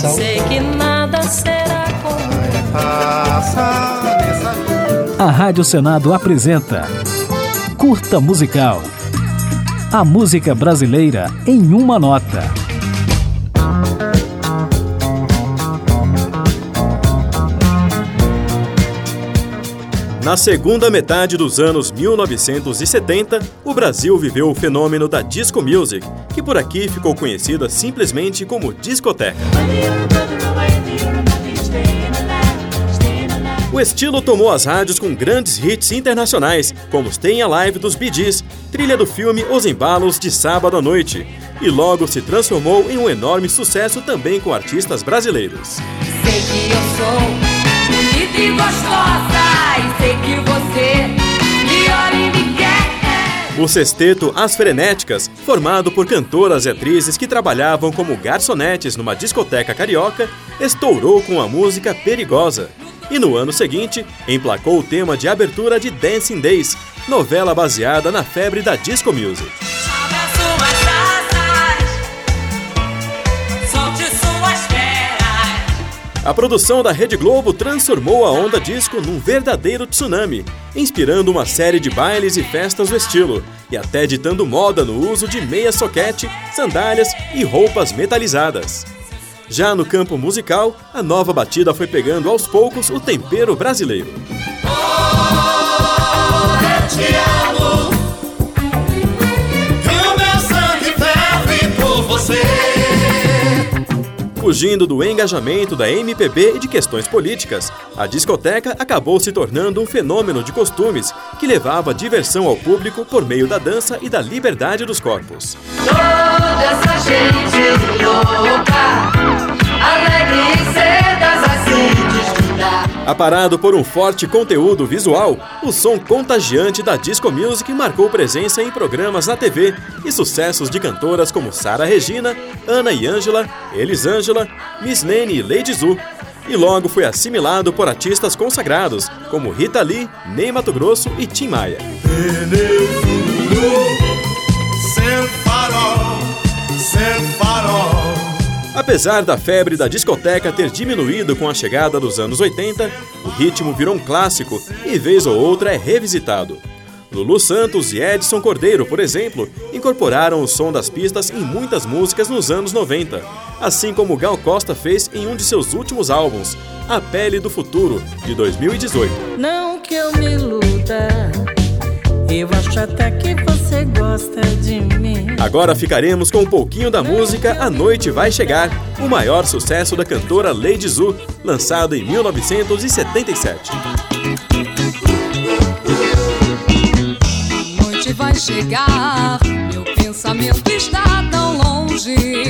coração. Sei que nada será como A Rádio Senado apresenta Curta Musical. A música brasileira em uma nota. Na segunda metade dos anos 1970, o Brasil viveu o fenômeno da disco music, que por aqui ficou conhecida simplesmente como discoteca. O estilo tomou as rádios com grandes hits internacionais, como Stay Alive dos Bee Gees, trilha do filme Os Embalos de Sábado à Noite, e logo se transformou em um enorme sucesso também com artistas brasileiros. Sei que eu sou bonita e gostosa O sexteto As Frenéticas, formado por cantoras e atrizes que trabalhavam como garçonetes numa discoteca carioca, estourou com a música Perigosa. E no ano seguinte, emplacou o tema de abertura de Dancing Days, novela baseada na febre da disco music. A produção da Rede Globo transformou a onda disco num verdadeiro tsunami, inspirando uma série de bailes e festas do estilo, e até ditando moda no uso de meia soquete, sandálias e roupas metalizadas. Já no campo musical, a nova batida foi pegando aos poucos o tempero brasileiro. Fugindo do engajamento da MPB e de questões políticas, a discoteca acabou se tornando um fenômeno de costumes que levava diversão ao público por meio da dança e da liberdade dos corpos. Toda essa gente louca, alegre e desgrudar. Aparado por um forte conteúdo visual, o som contagiante da disco music marcou presença em programas na TV e sucessos de cantoras como Sara Regina, Ana e Ângela, Elisângela, Miss Nene e Lady Zu. E logo foi assimilado por artistas consagrados como Rita Lee, Ney Mato Grosso e Tim Maia. Apesar da febre da discoteca ter diminuído com a chegada dos anos 80, o ritmo virou um clássico e vez ou outra é revisitado. Lulu Santos e Edson Cordeiro, por exemplo, incorporaram o som das pistas em muitas músicas nos anos 90, assim como Gal Costa fez em um de seus últimos álbuns, A Pele do Futuro, de 2018. Não que eu me eu acho até que você gosta de mim. Agora ficaremos com um pouquinho da música A Noite Vai Chegar, o maior sucesso da cantora Lady Zu, lançado em 1977. A noite vai chegar, meu pensamento está tão longe.